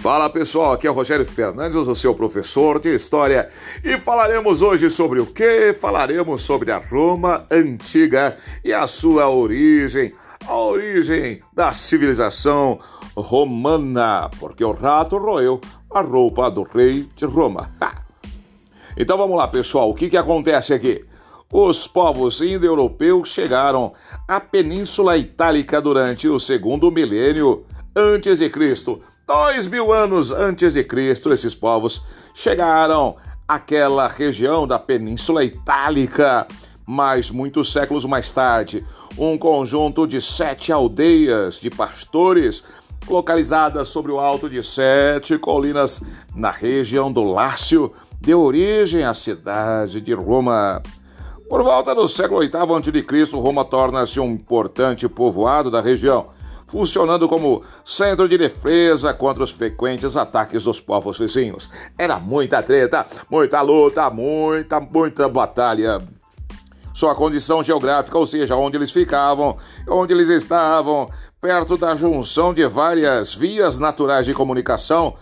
Fala pessoal, aqui é o Rogério Fernandes, o seu professor de História, e falaremos hoje sobre o que? Falaremos sobre a Roma antiga e a sua origem, a origem da civilização romana, porque o rato roeu a roupa do rei de Roma. Então vamos lá pessoal, o que, que acontece aqui? Os povos indo-europeus chegaram à Península Itálica durante o segundo milênio antes de Cristo Dois mil anos antes de Cristo, esses povos chegaram àquela região da Península Itálica. Mas muitos séculos mais tarde, um conjunto de sete aldeias de pastores localizadas sobre o alto de sete colinas na região do Lácio deu origem à cidade de Roma. Por volta do século VIII a.C., Roma torna-se um importante povoado da região funcionando como centro de defesa contra os frequentes ataques dos povos vizinhos. Era muita treta, muita luta, muita, muita batalha. Sua condição geográfica, ou seja, onde eles ficavam, onde eles estavam, perto da junção de várias vias naturais de comunicação,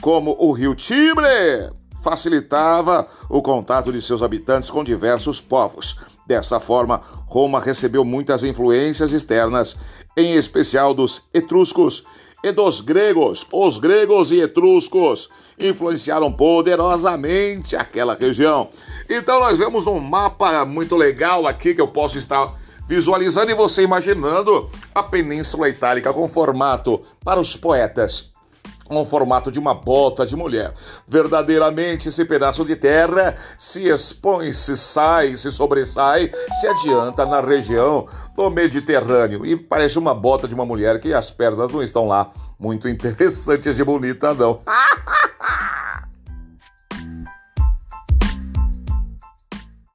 como o rio Tibre, facilitava o contato de seus habitantes com diversos povos. Dessa forma, Roma recebeu muitas influências externas, em especial dos etruscos e dos gregos. Os gregos e etruscos influenciaram poderosamente aquela região. Então nós vemos um mapa muito legal aqui que eu posso estar visualizando e você imaginando a Península Itálica com formato para os poetas um formato de uma bota de mulher. Verdadeiramente, esse pedaço de terra se expõe, se sai, se sobressai, se adianta na região do Mediterrâneo e parece uma bota de uma mulher que as pernas não estão lá muito interessantes e bonita, não.